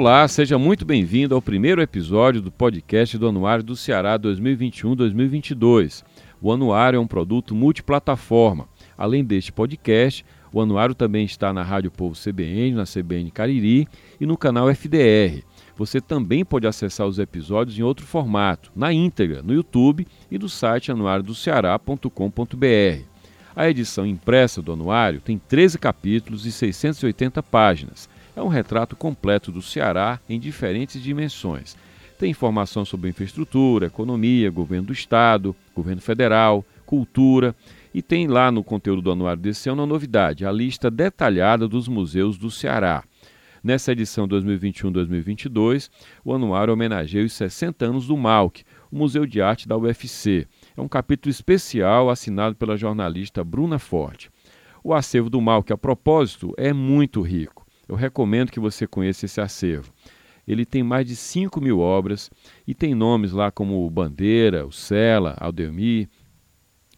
Olá, seja muito bem-vindo ao primeiro episódio do podcast do Anuário do Ceará 2021-2022. O Anuário é um produto multiplataforma. Além deste podcast, o Anuário também está na Rádio Povo CBN, na CBN Cariri e no canal FDR. Você também pode acessar os episódios em outro formato, na íntegra, no YouTube e do site anuariodoceará.com.br. A edição impressa do anuário tem 13 capítulos e 680 páginas. É um retrato completo do Ceará em diferentes dimensões. Tem informação sobre infraestrutura, economia, governo do estado, governo federal, cultura e tem lá no conteúdo do anuário desse ano uma novidade, a lista detalhada dos museus do Ceará. Nessa edição 2021-2022, o anuário homenageia os 60 anos do MAUC, o Museu de Arte da UFC. É um capítulo especial assinado pela jornalista Bruna Forte. O acervo do MAUC, a propósito, é muito rico. Eu recomendo que você conheça esse acervo. Ele tem mais de 5 mil obras e tem nomes lá como o Bandeira, o Sela, Aldemir,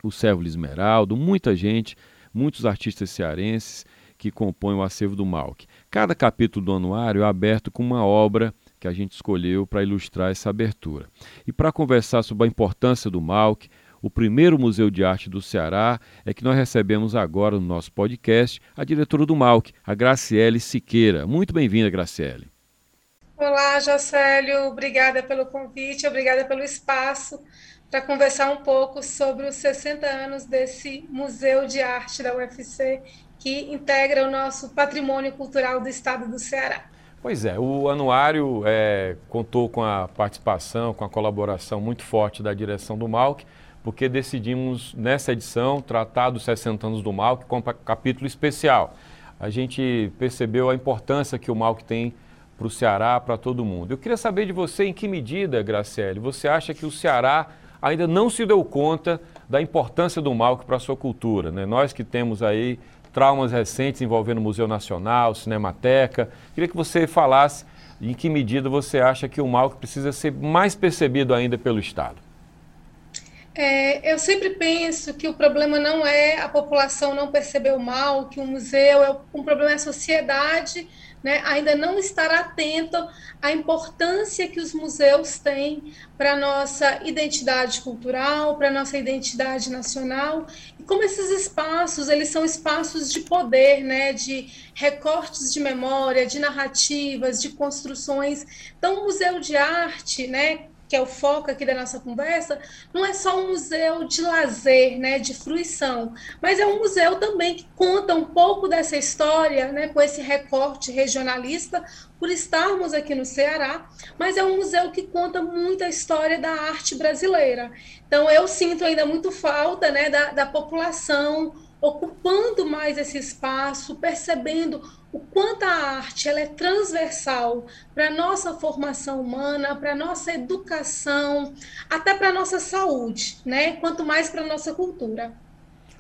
o Sérvulo Esmeraldo, muita gente, muitos artistas cearenses que compõem o acervo do MAUC. Cada capítulo do anuário é aberto com uma obra que a gente escolheu para ilustrar essa abertura. E para conversar sobre a importância do MAUC, o primeiro Museu de Arte do Ceará, é que nós recebemos agora no nosso podcast a diretora do MAUC, a Graciele Siqueira. Muito bem-vinda, Graciele. Olá, Jocélio. Obrigada pelo convite, obrigada pelo espaço para conversar um pouco sobre os 60 anos desse Museu de Arte da UFC que integra o nosso patrimônio cultural do estado do Ceará. Pois é, o anuário é, contou com a participação, com a colaboração muito forte da direção do MAUC, porque decidimos, nessa edição, tratar dos 60 anos do MAUC com um capítulo especial. A gente percebeu a importância que o MAUC tem para o Ceará, para todo mundo. Eu queria saber de você em que medida, Graciele, você acha que o Ceará ainda não se deu conta da importância do MAUC para a sua cultura. Né? Nós que temos aí traumas recentes envolvendo o Museu Nacional, Cinemateca. Queria que você falasse em que medida você acha que o mal precisa ser mais percebido ainda pelo Estado. É, eu sempre penso que o problema não é a população não perceber o mal, que o museu é um problema é a sociedade né, ainda não estar atento à importância que os museus têm para a nossa identidade cultural, para a nossa identidade nacional, e como esses espaços, eles são espaços de poder, né, de recortes de memória, de narrativas, de construções. Então, o Museu de Arte, né, que é o foco aqui da nossa conversa, não é só um museu de lazer, né, de fruição, mas é um museu também que conta um pouco dessa história, né, com esse recorte regionalista, por estarmos aqui no Ceará, mas é um museu que conta muita história da arte brasileira. Então, eu sinto ainda muito falta né, da, da população ocupando mais esse espaço, percebendo o quanto a arte ela é transversal para a nossa formação humana, para a nossa educação, até para a nossa saúde, né? quanto mais para a nossa cultura.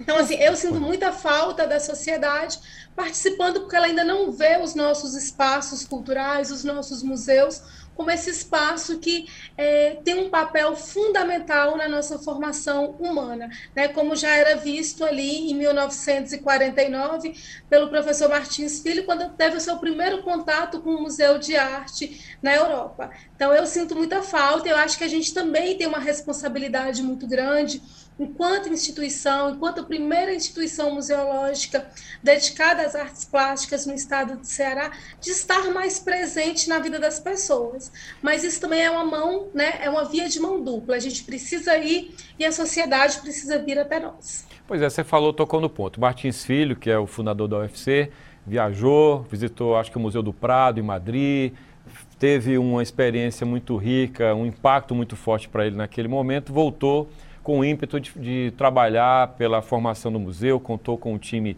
Então, assim, eu sinto muita falta da sociedade participando, porque ela ainda não vê os nossos espaços culturais, os nossos museus, como esse espaço que é, tem um papel fundamental na nossa formação humana, né? como já era visto ali em 1949 pelo professor Martins Filho, quando teve o seu primeiro contato com o Museu de Arte na Europa. Então, eu sinto muita falta, eu acho que a gente também tem uma responsabilidade muito grande enquanto instituição, enquanto primeira instituição museológica dedicada às artes plásticas no estado do Ceará, de estar mais presente na vida das pessoas. Mas isso também é uma mão, né, é uma via de mão dupla. A gente precisa ir e a sociedade precisa vir até nós. Pois é, você falou, tocou no ponto. Martins Filho, que é o fundador da UFC, viajou, visitou, acho que o Museu do Prado em Madrid, teve uma experiência muito rica, um impacto muito forte para ele naquele momento, voltou com o ímpeto de, de, trabalhar pela formação do museu, contou com um time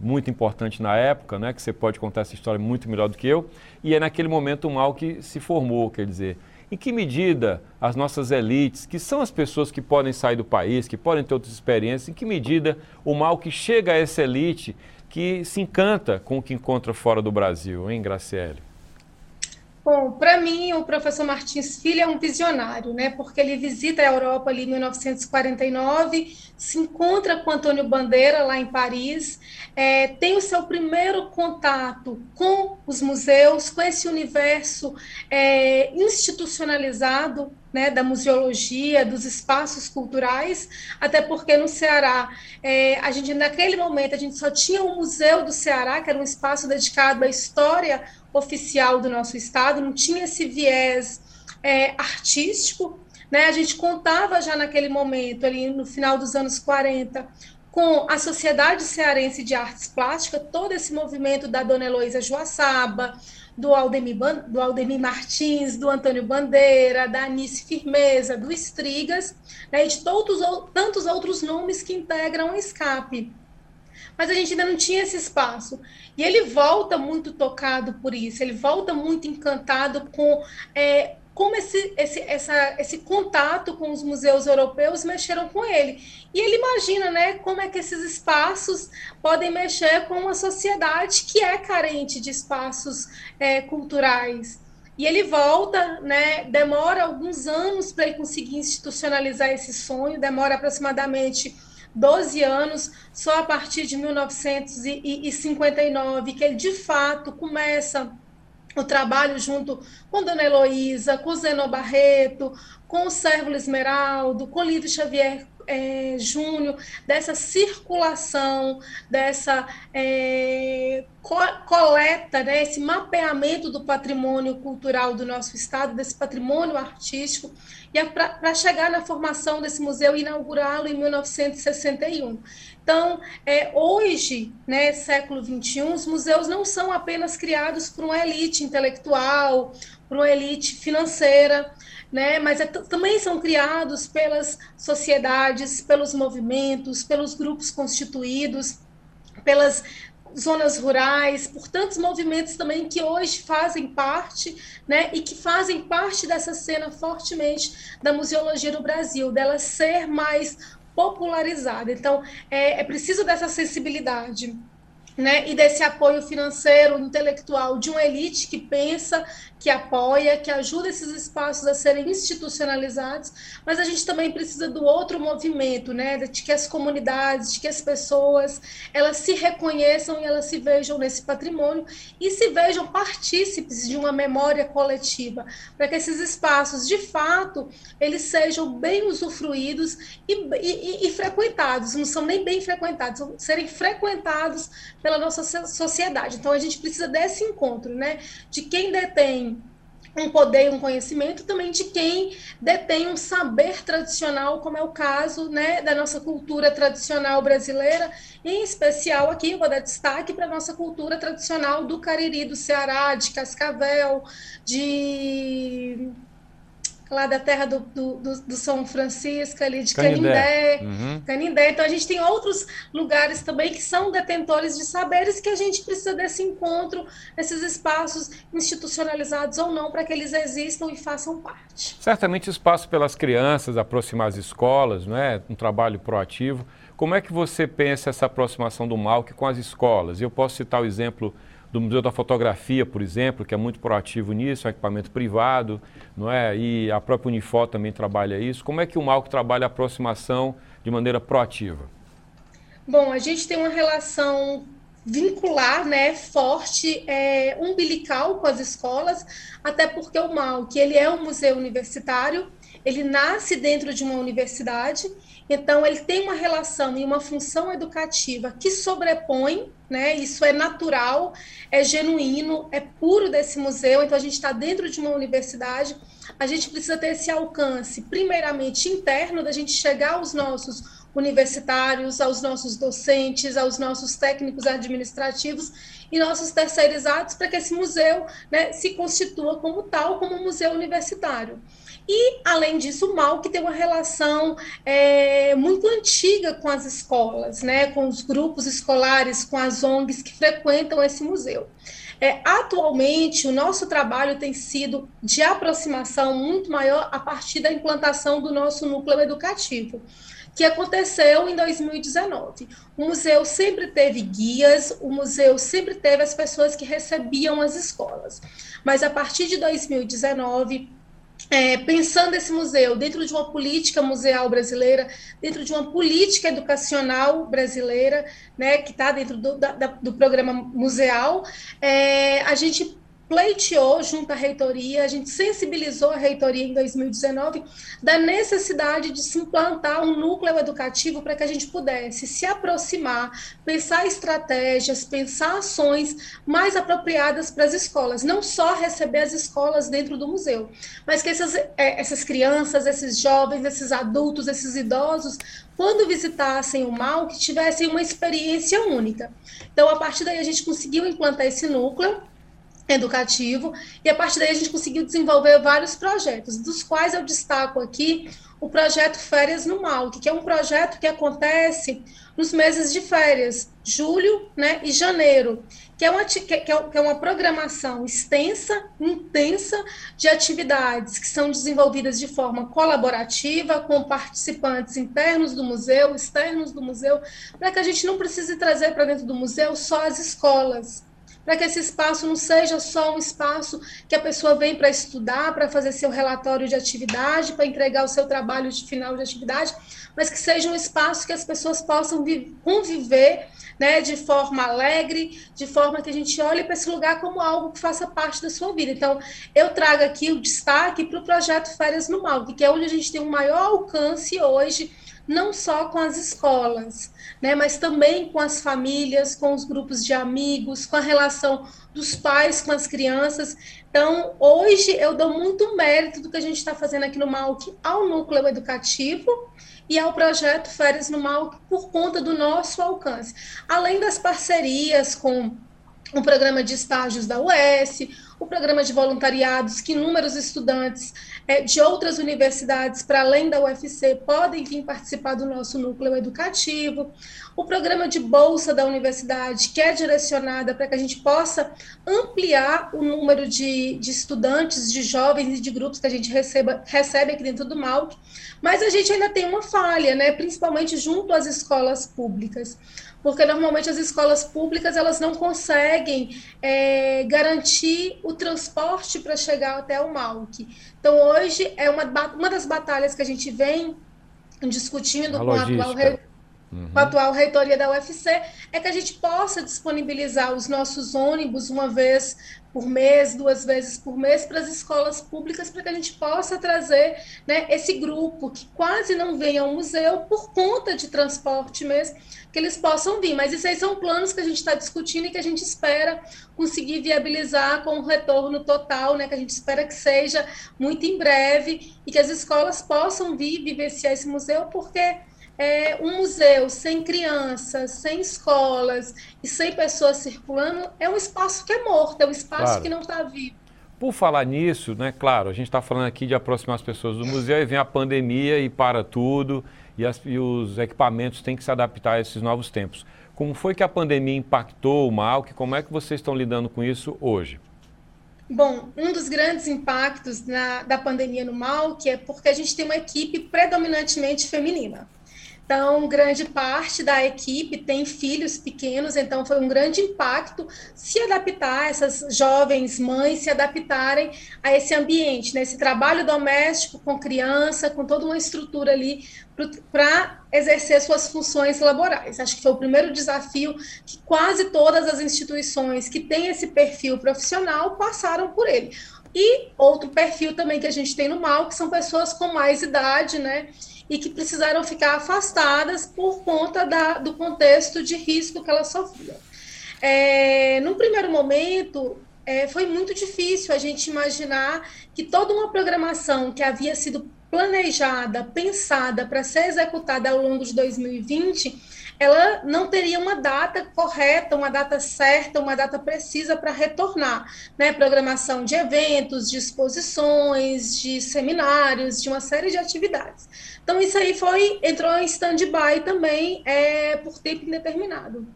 muito importante na época, né, que você pode contar essa história muito melhor do que eu, e é naquele momento o mal que se formou, quer dizer, em que medida as nossas elites, que são as pessoas que podem sair do país, que podem ter outras experiências, em que medida o mal que chega a essa elite que se encanta com o que encontra fora do Brasil, hein, Graciele? Bom, para mim, o professor Martins Filho é um visionário, né? Porque ele visita a Europa ali em 1949, se encontra com Antônio Bandeira lá em Paris, é, tem o seu primeiro contato com os museus, com esse universo é, institucionalizado né, da museologia, dos espaços culturais, até porque no Ceará, é, a gente naquele momento a gente só tinha o Museu do Ceará, que era um espaço dedicado à história oficial do nosso estado, não tinha esse viés é, artístico. Né? A gente contava já naquele momento, ali no final dos anos 40, com a Sociedade Cearense de Artes Plásticas, todo esse movimento da Dona Heloísa Joaçaba, do Aldemir, do Aldemir Martins, do Antônio Bandeira, da Anice Firmeza, do Estrigas, né, e de todos, tantos outros nomes que integram o escape mas a gente ainda não tinha esse espaço. E ele volta muito tocado por isso, ele volta muito encantado com é, como esse, esse, essa, esse contato com os museus europeus mexeram com ele. E ele imagina né, como é que esses espaços podem mexer com uma sociedade que é carente de espaços é, culturais. E ele volta, né, demora alguns anos para ele conseguir institucionalizar esse sonho, demora aproximadamente 12 anos, só a partir de 1959 que ele de fato começa o trabalho junto com Dona Heloísa, com Zeno Barreto, com o Sérvulo Esmeraldo, com Lídio Xavier é, Júnior, dessa circulação, dessa é, co coleta, né, esse mapeamento do patrimônio cultural do nosso estado, desse patrimônio artístico, e é para chegar na formação desse museu e inaugurá-lo em 1961. Então, é, hoje, né, século XXI, os museus não são apenas criados por uma elite intelectual, por uma elite financeira, né, mas é, também são criados pelas sociedades, pelos movimentos, pelos grupos constituídos, pelas zonas rurais, por tantos movimentos também que hoje fazem parte, né, e que fazem parte dessa cena fortemente da museologia do Brasil, dela ser mais popularizada. Então, é, é preciso dessa sensibilidade né, e desse apoio financeiro, intelectual de uma elite que pensa, que apoia, que ajuda esses espaços a serem institucionalizados, mas a gente também precisa do outro movimento, né, de que as comunidades, de que as pessoas, elas se reconheçam e elas se vejam nesse patrimônio e se vejam partícipes de uma memória coletiva, para que esses espaços, de fato, eles sejam bem usufruídos e, e, e frequentados, não são nem bem frequentados, são serem frequentados pela nossa sociedade. Então a gente precisa desse encontro, né, de quem detém um poder e um conhecimento também de quem detém um saber tradicional, como é o caso né, da nossa cultura tradicional brasileira, em especial aqui vou dar destaque para a nossa cultura tradicional do Cariri, do Ceará, de Cascavel, de lá da terra do, do, do, São Francisco, ali de Canindé, Canindé. Uhum. Canindé. Então a gente tem outros lugares também que são detentores de saberes que a gente precisa desse encontro, esses espaços institucionalizados ou não, para que eles existam e façam parte. Certamente espaço pelas crianças, aproximar as escolas, não é? Um trabalho proativo. Como é que você pensa essa aproximação do MAUC com as escolas? Eu posso citar o exemplo do Museu da Fotografia, por exemplo, que é muito proativo nisso, é equipamento privado, não é? E a própria Unifor também trabalha isso. Como é que o Malco trabalha a aproximação de maneira proativa? Bom, a gente tem uma relação vincular, né, forte, é, umbilical com as escolas, até porque o MAUC, ele é um museu universitário, ele nasce dentro de uma universidade, então ele tem uma relação e uma função educativa que sobrepõe, né? Isso é natural, é genuíno, é puro desse museu. Então a gente está dentro de uma universidade, a gente precisa ter esse alcance, primeiramente interno, da gente chegar aos nossos universitários, aos nossos docentes, aos nossos técnicos administrativos e nossos terceirizados, para que esse museu né, se constitua como tal, como um museu universitário. E, além disso, o MAL, que tem uma relação é, muito antiga com as escolas, né, com os grupos escolares, com as ONGs que frequentam esse museu. É, atualmente, o nosso trabalho tem sido de aproximação muito maior a partir da implantação do nosso núcleo educativo que aconteceu em 2019. O museu sempre teve guias, o museu sempre teve as pessoas que recebiam as escolas. Mas a partir de 2019, é, pensando esse museu dentro de uma política museal brasileira, dentro de uma política educacional brasileira, né, que está dentro do, da, do programa museal, é, a gente pleiteou junto à reitoria, a gente sensibilizou a reitoria em 2019 da necessidade de se implantar um núcleo educativo para que a gente pudesse se aproximar, pensar estratégias, pensar ações mais apropriadas para as escolas, não só receber as escolas dentro do museu, mas que essas, é, essas crianças, esses jovens, esses adultos, esses idosos quando visitassem o mal, que tivessem uma experiência única. Então, a partir daí, a gente conseguiu implantar esse núcleo educativo, e a partir daí a gente conseguiu desenvolver vários projetos, dos quais eu destaco aqui o projeto Férias no Malc, que é um projeto que acontece nos meses de férias, julho né, e janeiro, que é, uma, que, é, que é uma programação extensa, intensa de atividades que são desenvolvidas de forma colaborativa, com participantes internos do museu, externos do museu, para que a gente não precise trazer para dentro do museu só as escolas, para que esse espaço não seja só um espaço que a pessoa vem para estudar, para fazer seu relatório de atividade, para entregar o seu trabalho de final de atividade, mas que seja um espaço que as pessoas possam conviver né, de forma alegre, de forma que a gente olhe para esse lugar como algo que faça parte da sua vida. Então, eu trago aqui o destaque para o projeto Férias no Mal, que é onde a gente tem um maior alcance hoje não só com as escolas, né, mas também com as famílias, com os grupos de amigos, com a relação dos pais com as crianças. Então, hoje eu dou muito mérito do que a gente está fazendo aqui no MAUC ao núcleo educativo e ao projeto Férias no MAUC por conta do nosso alcance. Além das parcerias com o programa de estágios da UES, o programa de voluntariados, que inúmeros estudantes é, de outras universidades, para além da UFC, podem vir participar do nosso núcleo educativo, o programa de bolsa da universidade, que é direcionada para que a gente possa ampliar o número de, de estudantes, de jovens e de grupos que a gente receba, recebe aqui dentro do MAUC, mas a gente ainda tem uma falha, né, principalmente junto às escolas públicas. Porque normalmente as escolas públicas elas não conseguem é, garantir o transporte para chegar até o MAUC. Então, hoje, é uma, uma das batalhas que a gente vem discutindo com a, atual, uhum. com a atual reitoria da UFC é que a gente possa disponibilizar os nossos ônibus uma vez por mês, duas vezes por mês para as escolas públicas, para que a gente possa trazer né, esse grupo que quase não vem ao museu por conta de transporte mesmo, que eles possam vir. Mas isso aí são planos que a gente está discutindo e que a gente espera conseguir viabilizar com o retorno total, né, que a gente espera que seja muito em breve e que as escolas possam vir vivenciar esse museu, porque é, um museu sem crianças, sem escolas e sem pessoas circulando é um espaço que é morto, é um espaço claro. que não está vivo. Por falar nisso, né, claro, a gente está falando aqui de aproximar as pessoas do museu e vem a pandemia e para tudo e, as, e os equipamentos têm que se adaptar a esses novos tempos. Como foi que a pandemia impactou o MAUC? Como é que vocês estão lidando com isso hoje? Bom, um dos grandes impactos na, da pandemia no MAUC é porque a gente tem uma equipe predominantemente feminina. Então, grande parte da equipe tem filhos pequenos, então foi um grande impacto se adaptar, essas jovens mães se adaptarem a esse ambiente, né? trabalho doméstico com criança, com toda uma estrutura ali para exercer suas funções laborais. Acho que foi o primeiro desafio que quase todas as instituições que têm esse perfil profissional passaram por ele. E outro perfil também que a gente tem no mal, que são pessoas com mais idade, né? E que precisaram ficar afastadas por conta da, do contexto de risco que elas sofriam. É, no primeiro momento, é, foi muito difícil a gente imaginar que toda uma programação que havia sido planejada, pensada para ser executada ao longo de 2020 ela não teria uma data correta, uma data certa, uma data precisa para retornar, né? Programação de eventos, de exposições, de seminários, de uma série de atividades. Então isso aí foi entrou em stand-by também é, por tempo indeterminado.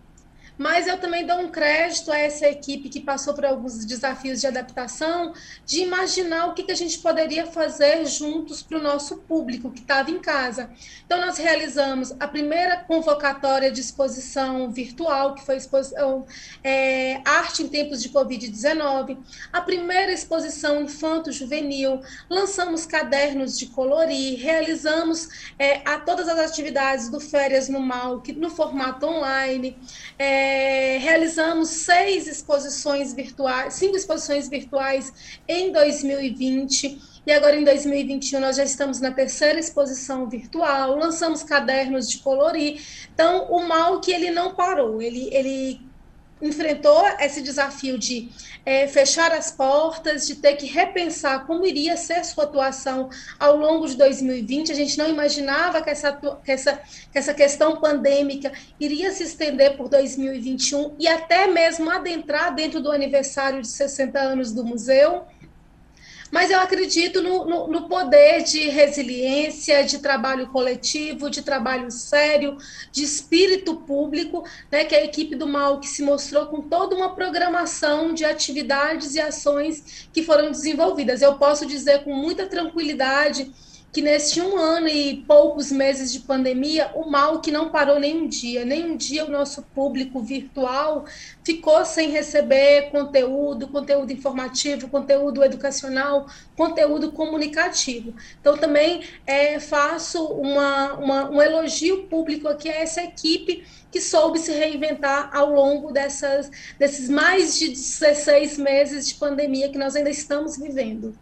Mas eu também dou um crédito a essa equipe que passou por alguns desafios de adaptação, de imaginar o que, que a gente poderia fazer juntos para o nosso público que estava em casa. Então, nós realizamos a primeira convocatória de exposição virtual, que foi exposição é, Arte em Tempos de Covid-19, a primeira exposição infanto-juvenil, lançamos cadernos de colorir, realizamos é, a todas as atividades do Férias no Mal, que, no formato online, é, realizamos seis exposições virtuais, cinco exposições virtuais em 2020 e agora em 2021 nós já estamos na terceira exposição virtual, lançamos cadernos de colorir. Então, o mal que ele não parou, ele, ele enfrentou esse desafio de é, fechar as portas, de ter que repensar como iria ser sua atuação ao longo de 2020. A gente não imaginava que essa, que essa, que essa questão pandêmica iria se estender por 2021 e até mesmo adentrar dentro do aniversário de 60 anos do museu mas eu acredito no, no, no, poder de resiliência, de trabalho coletivo, de trabalho sério, de espírito público, né, que é a equipe do MAL que se mostrou com toda uma programação de atividades e ações que foram desenvolvidas. Eu posso dizer com muita tranquilidade que neste um ano e poucos meses de pandemia, o mal que não parou nem um dia, nem um dia o nosso público virtual ficou sem receber conteúdo, conteúdo informativo, conteúdo educacional, conteúdo comunicativo. Então, também é, faço uma, uma, um elogio público aqui a essa equipe que soube se reinventar ao longo dessas, desses mais de 16 meses de pandemia que nós ainda estamos vivendo.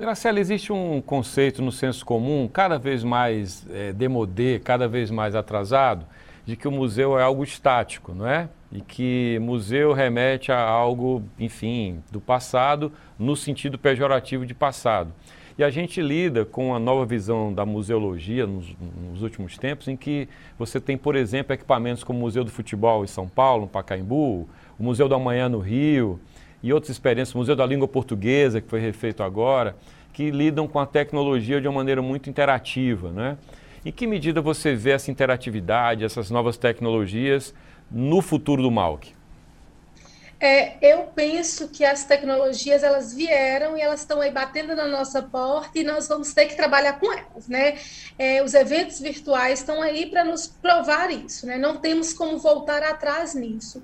Graciela, existe um conceito no senso comum, cada vez mais é, demodê, cada vez mais atrasado, de que o museu é algo estático, não é? E que museu remete a algo, enfim, do passado, no sentido pejorativo de passado. E a gente lida com a nova visão da museologia nos, nos, últimos tempos, em que você tem, por exemplo, equipamentos como o Museu do Futebol em São Paulo, no Pacaembu, o Museu da Manhã no Rio, e outras experiências, o Museu da Língua Portuguesa, que foi refeito agora, que lidam com a tecnologia de uma maneira muito interativa. Né? Em que medida você vê essa interatividade, essas novas tecnologias no futuro do Malk? É, eu penso que as tecnologias elas vieram e elas estão aí batendo na nossa porta e nós vamos ter que trabalhar com elas, né? É, os eventos virtuais estão aí para nos provar isso, né? Não temos como voltar atrás nisso.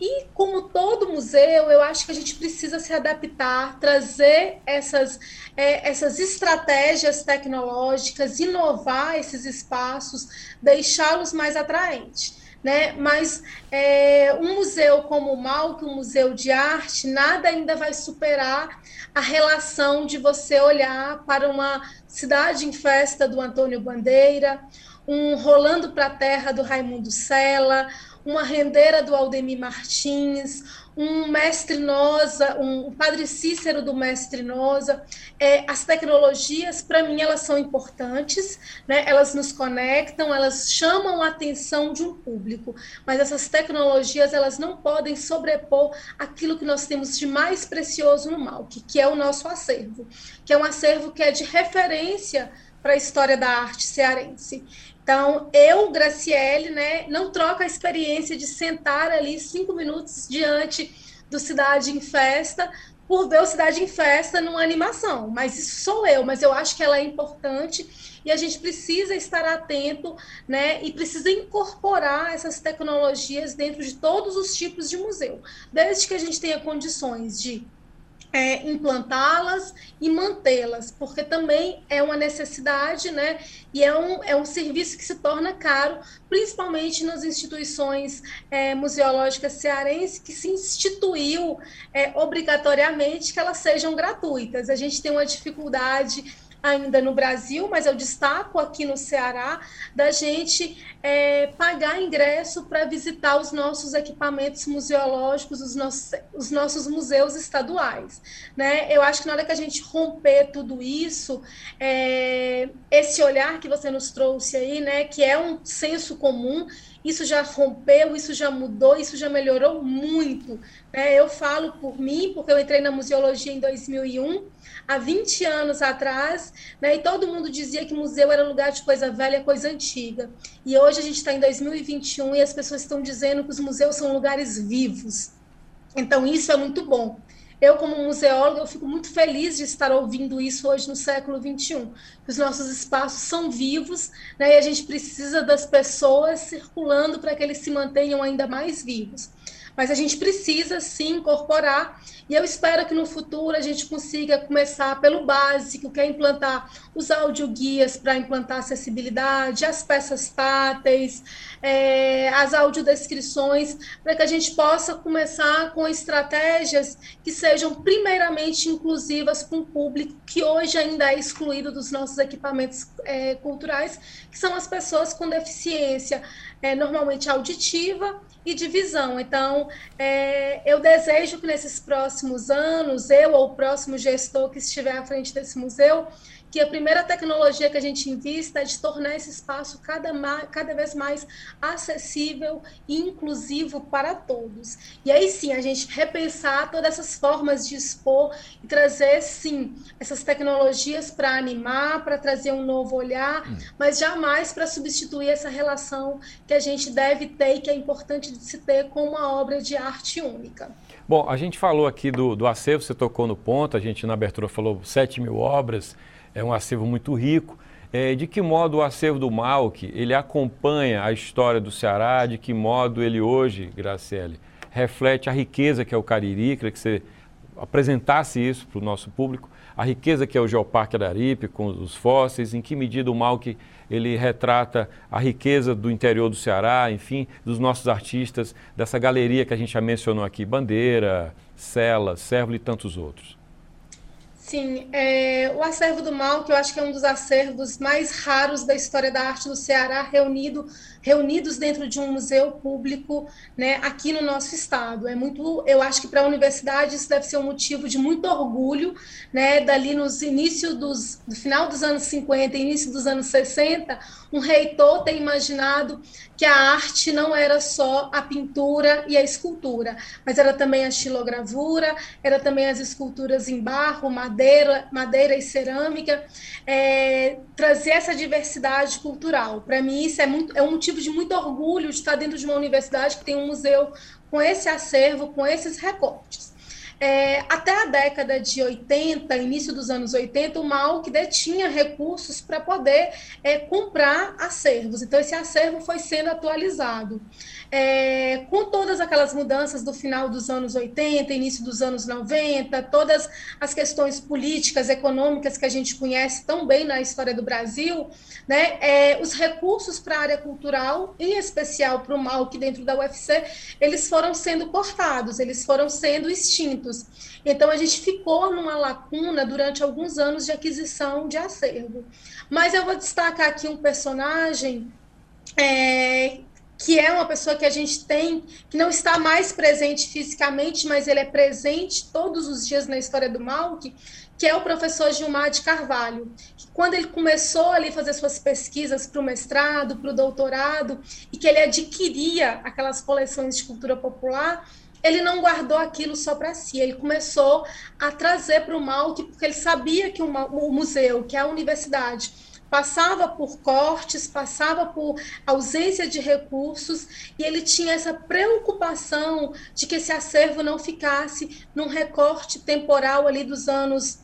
E como todo museu, eu acho que a gente precisa se adaptar, trazer essas, é, essas estratégias tecnológicas, inovar esses espaços, deixá-los mais atraentes. Né? Mas é, um museu como o Mal, que um museu de arte, nada ainda vai superar a relação de você olhar para uma cidade em festa do Antônio Bandeira, um Rolando para a Terra do Raimundo Sela, uma rendeira do Aldemir Martins, um mestre Nosa, um padre Cícero do mestre Nosa. É, as tecnologias, para mim, elas são importantes, né? elas nos conectam, elas chamam a atenção de um público, mas essas tecnologias elas não podem sobrepor aquilo que nós temos de mais precioso no mal, que, que é o nosso acervo, que é um acervo que é de referência para a história da arte cearense. Então, eu, Graciele, né, não troco a experiência de sentar ali cinco minutos diante do Cidade em Festa por ver o Cidade em Festa numa animação. Mas isso sou eu, mas eu acho que ela é importante e a gente precisa estar atento, né, e precisa incorporar essas tecnologias dentro de todos os tipos de museu, desde que a gente tenha condições de é, implantá-las e mantê-las, porque também é uma necessidade, né? E é um, é um serviço que se torna caro, principalmente nas instituições é, museológicas cearenses, que se instituiu é, obrigatoriamente que elas sejam gratuitas. A gente tem uma dificuldade ainda no Brasil, mas eu destaco aqui no Ceará, da gente é, pagar ingresso para visitar os nossos equipamentos museológicos, os nossos, os nossos museus estaduais. Né? Eu acho que na hora que a gente romper tudo isso, é, esse olhar que você nos trouxe aí, né, que é um senso comum, isso já rompeu, isso já mudou, isso já melhorou muito. Né? Eu falo por mim, porque eu entrei na museologia em 2001, há 20 anos atrás, né, e todo mundo dizia que museu era lugar de coisa velha, coisa antiga. E hoje a gente está em 2021 e as pessoas estão dizendo que os museus são lugares vivos. Então, isso é muito bom. Eu, como museóloga, eu fico muito feliz de estar ouvindo isso hoje no século XXI. Os nossos espaços são vivos, né, e a gente precisa das pessoas circulando para que eles se mantenham ainda mais vivos. Mas a gente precisa sim incorporar, e eu espero que no futuro a gente consiga começar pelo básico, que é implantar os audioguias para implantar acessibilidade, as peças táteis, é, as audiodescrições, para que a gente possa começar com estratégias que sejam primeiramente inclusivas com o público que hoje ainda é excluído dos nossos equipamentos é, culturais, que são as pessoas com deficiência, é, normalmente auditiva e de visão. Então, é, eu desejo que nesses próximos anos, eu ou o próximo gestor que estiver à frente desse museu, que a primeira tecnologia que a gente invista é de tornar esse espaço cada, cada vez mais acessível e inclusivo para todos. E aí sim, a gente repensar todas essas formas de expor e trazer, sim, essas tecnologias para animar, para trazer um novo olhar, hum. mas jamais para substituir essa relação que a gente deve ter e que é importante de se ter com uma obra de arte única. Bom, a gente falou aqui do, do acervo, você tocou no ponto, a gente na abertura falou 7 mil obras, é um acervo muito rico. É, de que modo o acervo do Malc ele acompanha a história do Ceará? De que modo ele hoje, Graciele, reflete a riqueza que é o Cariri? Queria que você apresentasse isso para o nosso público. A riqueza que é o Geoparque Araripe, com os fósseis, em que medida o Malc ele retrata a riqueza do interior do Ceará, enfim, dos nossos artistas, dessa galeria que a gente já mencionou aqui, Bandeira, Sela, Sérvulo e tantos outros. Sim, é, o acervo do mal, que eu acho que é um dos acervos mais raros da história da arte do Ceará, reunido, reunidos dentro de um museu público, né, aqui no nosso estado. É muito, eu acho que para a universidade isso deve ser um motivo de muito orgulho, né, dali nos início dos, do final dos anos 50, início dos anos 60, um reitor ter imaginado que a arte não era só a pintura e a escultura, mas era também a estilogravura, era também as esculturas em barro, madeira, madeira e cerâmica, é, trazer essa diversidade cultural. Para mim, isso é, muito, é um motivo de muito orgulho de estar dentro de uma universidade que tem um museu com esse acervo, com esses recortes. É, até a década de 80, início dos anos 80, o MAUC detinha recursos para poder é, comprar acervos. Então, esse acervo foi sendo atualizado. É, com todas aquelas mudanças do final dos anos 80, início dos anos 90, todas as questões políticas, econômicas que a gente conhece tão bem na história do Brasil, né, é, os recursos para a área cultural, em especial para o MAUC dentro da UFC, eles foram sendo cortados, eles foram sendo extintos. Então, a gente ficou numa lacuna durante alguns anos de aquisição de acervo. Mas eu vou destacar aqui um personagem é, que é uma pessoa que a gente tem, que não está mais presente fisicamente, mas ele é presente todos os dias na história do Malk, que é o professor Gilmar de Carvalho. Que quando ele começou ali a fazer suas pesquisas para o mestrado, para o doutorado, e que ele adquiria aquelas coleções de cultura popular, ele não guardou aquilo só para si, ele começou a trazer para o mal, porque ele sabia que o museu, que a universidade, passava por cortes, passava por ausência de recursos, e ele tinha essa preocupação de que esse acervo não ficasse num recorte temporal ali dos anos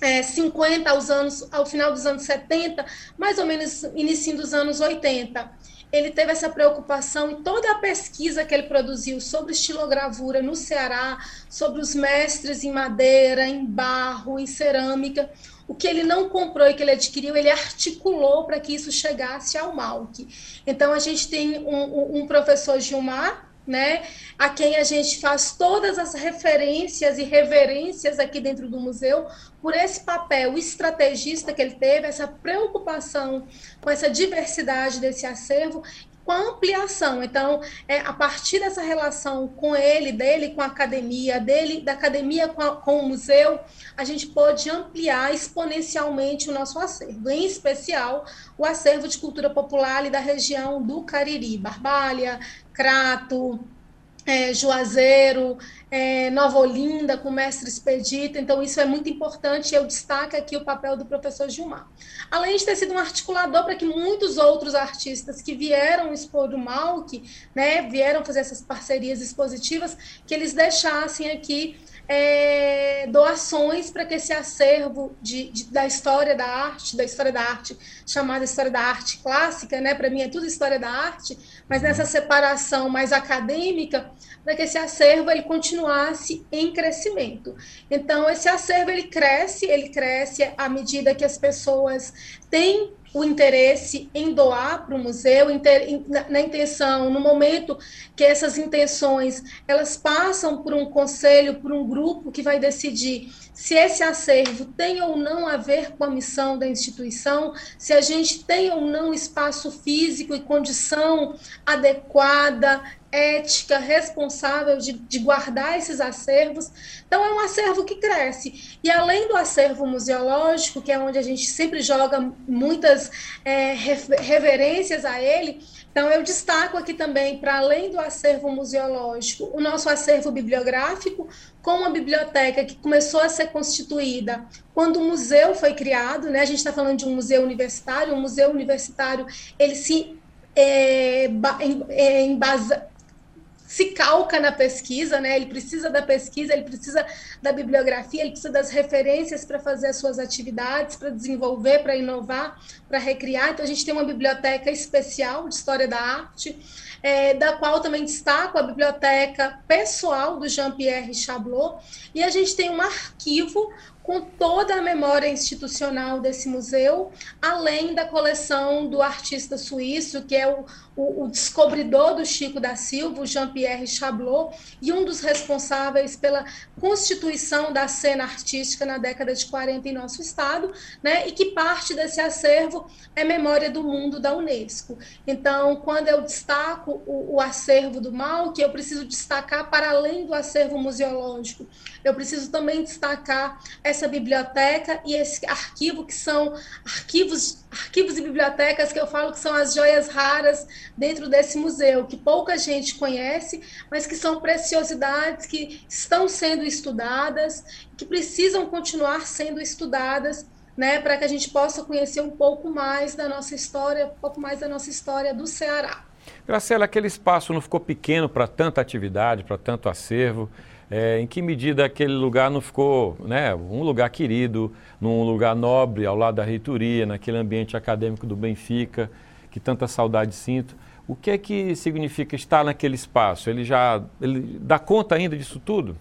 é, 50 aos anos, ao final dos anos 70, mais ou menos início dos anos 80 ele teve essa preocupação em toda a pesquisa que ele produziu sobre estilogravura no Ceará, sobre os mestres em madeira, em barro, em cerâmica. O que ele não comprou e que ele adquiriu, ele articulou para que isso chegasse ao Malk. Então, a gente tem um, um professor Gilmar, né, a quem a gente faz todas as referências e reverências aqui dentro do museu, por esse papel estrategista que ele teve, essa preocupação com essa diversidade desse acervo com a ampliação. Então, é, a partir dessa relação com ele, dele com a academia, dele, da academia com, a, com, o museu, a gente pode ampliar exponencialmente o nosso acervo, em especial o acervo de cultura popular ali da região do Cariri, Barbalha, Crato, é, Juazeiro, é, Nova Olinda, com o mestre Expedito, então isso é muito importante, eu destaco aqui o papel do professor Gilmar. Além de ter sido um articulador para que muitos outros artistas que vieram expor o Malk, né, vieram fazer essas parcerias expositivas, que eles deixassem aqui é, doações para que esse acervo de, de, da história da arte, da história da arte, chamada história da arte clássica, né? Para mim é tudo história da arte, mas nessa separação mais acadêmica, para que esse acervo ele continuasse em crescimento. Então esse acervo ele cresce, ele cresce à medida que as pessoas têm o interesse em doar para o museu, na intenção, no momento que essas intenções elas passam por um conselho, por um grupo que vai decidir se esse acervo tem ou não a ver com a missão da instituição, se a gente tem ou não espaço físico e condição adequada, ética, responsável de, de, guardar esses acervos. Então, é um acervo que cresce. E além do acervo museológico, que é onde a gente sempre joga muitas é, reverências a ele, então eu destaco aqui também, para além do acervo museológico, o nosso acervo bibliográfico, com uma biblioteca que começou a ser constituída quando o museu foi criado, né? A gente está falando de um museu universitário, um museu universitário, ele se é, é, embasa, se calca na pesquisa, né? Ele precisa da pesquisa, ele precisa da bibliografia, ele precisa das referências para fazer as suas atividades, para desenvolver, para inovar, para recriar. Então a gente tem uma biblioteca especial de história da arte, é, da qual também destaco a biblioteca pessoal do Jean-Pierre Chablot, e a gente tem um arquivo com toda a memória institucional desse museu, além da coleção do artista suíço, que é o, o, o descobridor do Chico da Silva, Jean-Pierre Chablot, e um dos responsáveis pela constituição da cena artística na década de 40 em nosso estado, né, e que parte desse acervo é Memória do Mundo da Unesco. Então, quando eu destaco o, o acervo do mal, que eu preciso destacar para além do acervo museológico, eu preciso também destacar essa biblioteca e esse arquivo, que são arquivos, arquivos e bibliotecas que eu falo que são as joias raras dentro desse museu, que pouca gente conhece, mas que são preciosidades que estão sendo estudadas, que precisam continuar sendo estudadas, né, para que a gente possa conhecer um pouco mais da nossa história, um pouco mais da nossa história do Ceará. Graciela, aquele espaço não ficou pequeno para tanta atividade, para tanto acervo? É, em que medida aquele lugar não ficou né, um lugar querido, num lugar nobre, ao lado da reitoria, naquele ambiente acadêmico do Benfica, que tanta saudade sinto? O que é que significa estar naquele espaço? Ele já ele dá conta ainda disso tudo?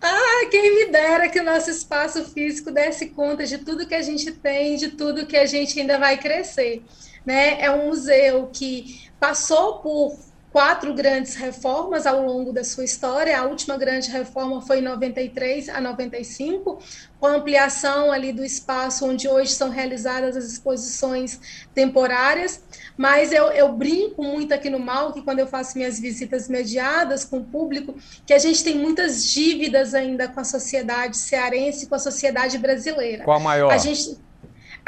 Ah, quem me dera que o nosso espaço físico desse conta de tudo que a gente tem, de tudo que a gente ainda vai crescer. Né? É um museu que passou por quatro grandes reformas ao longo da sua história. A última grande reforma foi em 93 a 95, com a ampliação ali do espaço onde hoje são realizadas as exposições temporárias. Mas eu, eu brinco muito aqui no Mal, que quando eu faço minhas visitas mediadas com o público, que a gente tem muitas dívidas ainda com a sociedade cearense, com a sociedade brasileira. Qual a maior? A gente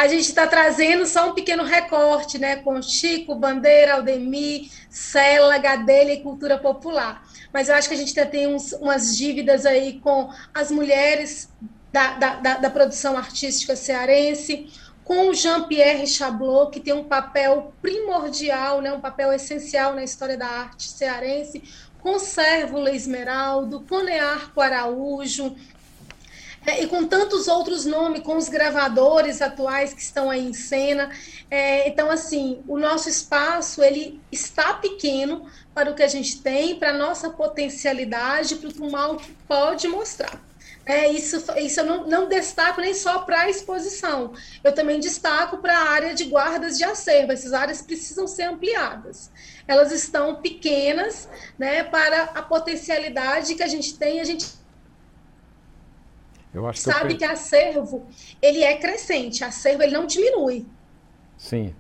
a gente está trazendo só um pequeno recorte, né, com Chico, Bandeira, Aldemir, Cela, Gadelha e Cultura Popular. Mas eu acho que a gente tem uns, umas dívidas aí com as mulheres da, da, da, da produção artística cearense, com Jean-Pierre Chablot, que tem um papel primordial, né, um papel essencial na história da arte cearense, com Sérvulo Esmeraldo, com Nearco Araújo, é, e com tantos outros nomes, com os gravadores atuais que estão aí em cena. É, então, assim, o nosso espaço ele está pequeno para o que a gente tem, para a nossa potencialidade, para o que mal pode mostrar. É, isso, isso eu não, não destaco nem só para a exposição, eu também destaco para a área de guardas de acervo. Essas áreas precisam ser ampliadas. Elas estão pequenas né, para a potencialidade que a gente tem, a gente sabe que, eu... que acervo ele é crescente, acervo ele não diminui. Sim,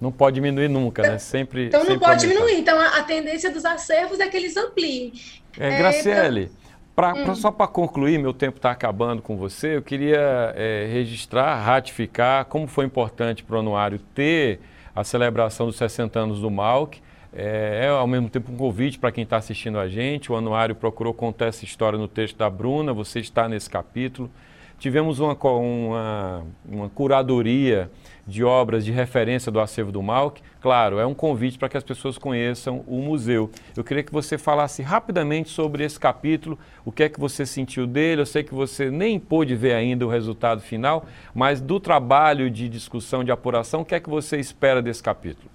não pode diminuir nunca, então, né? Sempre. Então sempre não pode aumentar. diminuir. Então a, a, tendência dos acervos é que eles ampliem. É, Graciele, é, pra, hum. pra, só para concluir, meu tempo está acabando com você, eu queria é, registrar, ratificar como foi importante para o anuário ter a celebração dos 60 anos do MAUC É, é, ao mesmo tempo um convite para quem está assistindo a gente. O anuário procurou contar essa história no texto da Bruna, você está nesse capítulo. Tivemos uma, uma, uma curadoria de obras de referência do acervo do Malc. Claro, é um convite para que as pessoas conheçam o museu. Eu queria que você falasse rapidamente sobre esse capítulo, o que é que você sentiu dele. Eu sei que você nem pôde ver ainda o resultado final, mas do trabalho de discussão, de apuração, o que é que você espera desse capítulo?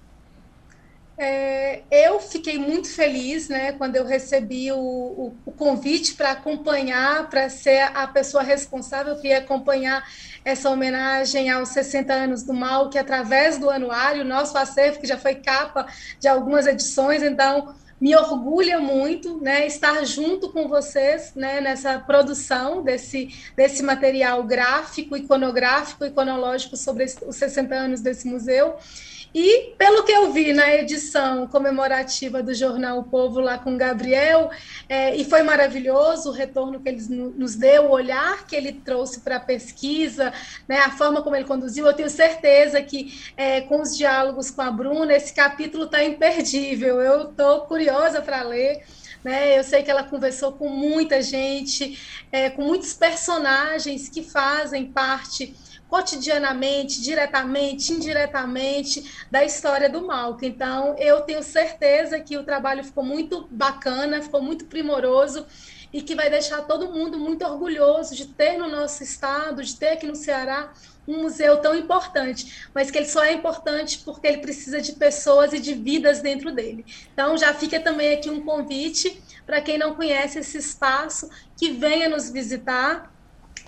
É, eu fiquei muito feliz né, quando eu recebi o, o, o convite para acompanhar, para ser a pessoa responsável que ia acompanhar essa homenagem aos 60 anos do mal, que através do anuário, nosso acervo, que já foi capa de algumas edições, então me orgulha muito né, estar junto com vocês né, nessa produção desse, desse material gráfico, iconográfico, iconológico sobre os 60 anos desse museu. E, pelo que eu vi na edição comemorativa do jornal O Povo, lá com o Gabriel, é, e foi maravilhoso o retorno que ele nos deu, o olhar que ele trouxe para a pesquisa, né, a forma como ele conduziu. Eu tenho certeza que, é, com os diálogos com a Bruna, esse capítulo está imperdível. Eu estou curiosa para ler. Né? Eu sei que ela conversou com muita gente, é, com muitos personagens que fazem parte cotidianamente, diretamente, indiretamente da história do Malco. Então, eu tenho certeza que o trabalho ficou muito bacana, ficou muito primoroso e que vai deixar todo mundo muito orgulhoso de ter no nosso estado, de ter aqui no Ceará um museu tão importante, mas que ele só é importante porque ele precisa de pessoas e de vidas dentro dele. Então, já fica também aqui um convite para quem não conhece esse espaço, que venha nos visitar,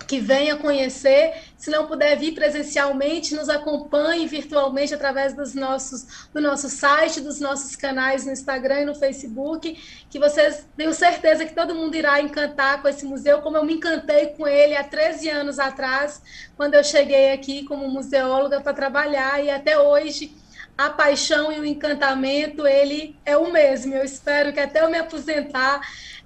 que venha conhecer, se não puder vir presencialmente, nos acompanhe virtualmente através dos nossos, do nosso site, dos nossos canais no Instagram e no Facebook, que vocês tenho certeza que todo mundo irá encantar com esse museu, como eu me encantei com ele há 13 anos atrás, quando eu cheguei aqui como museóloga para trabalhar, e até hoje a paixão e o encantamento, ele é o mesmo. Eu espero que até eu me aposentar,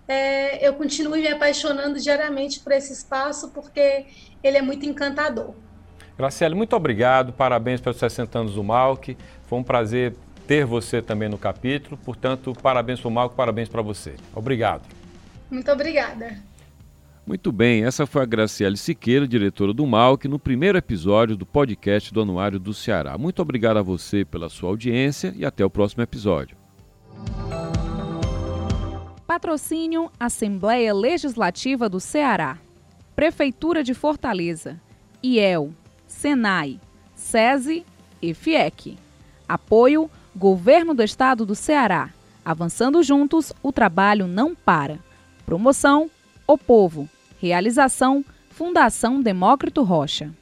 é, eu continue me apaixonando diariamente por esse espaço, porque ele é muito encantador. Graciele, muito obrigado, parabéns pelos 60 anos do Malc. Foi um prazer ter você também no capítulo, portanto, parabéns para o Malc, parabéns para você. Obrigado. Muito obrigada. Muito bem, essa foi a Graciele Siqueira, diretora do MAUC, no primeiro episódio do podcast do Anuário do Ceará. Muito obrigado a você pela sua audiência e até o próximo episódio. Patrocínio Assembleia Legislativa do Ceará, Prefeitura de Fortaleza, IEL, Senai, SESI e FIEC. Apoio Governo do Estado do Ceará. Avançando juntos, o trabalho não para. Promoção O Povo. Realização Fundação Demócrito Rocha.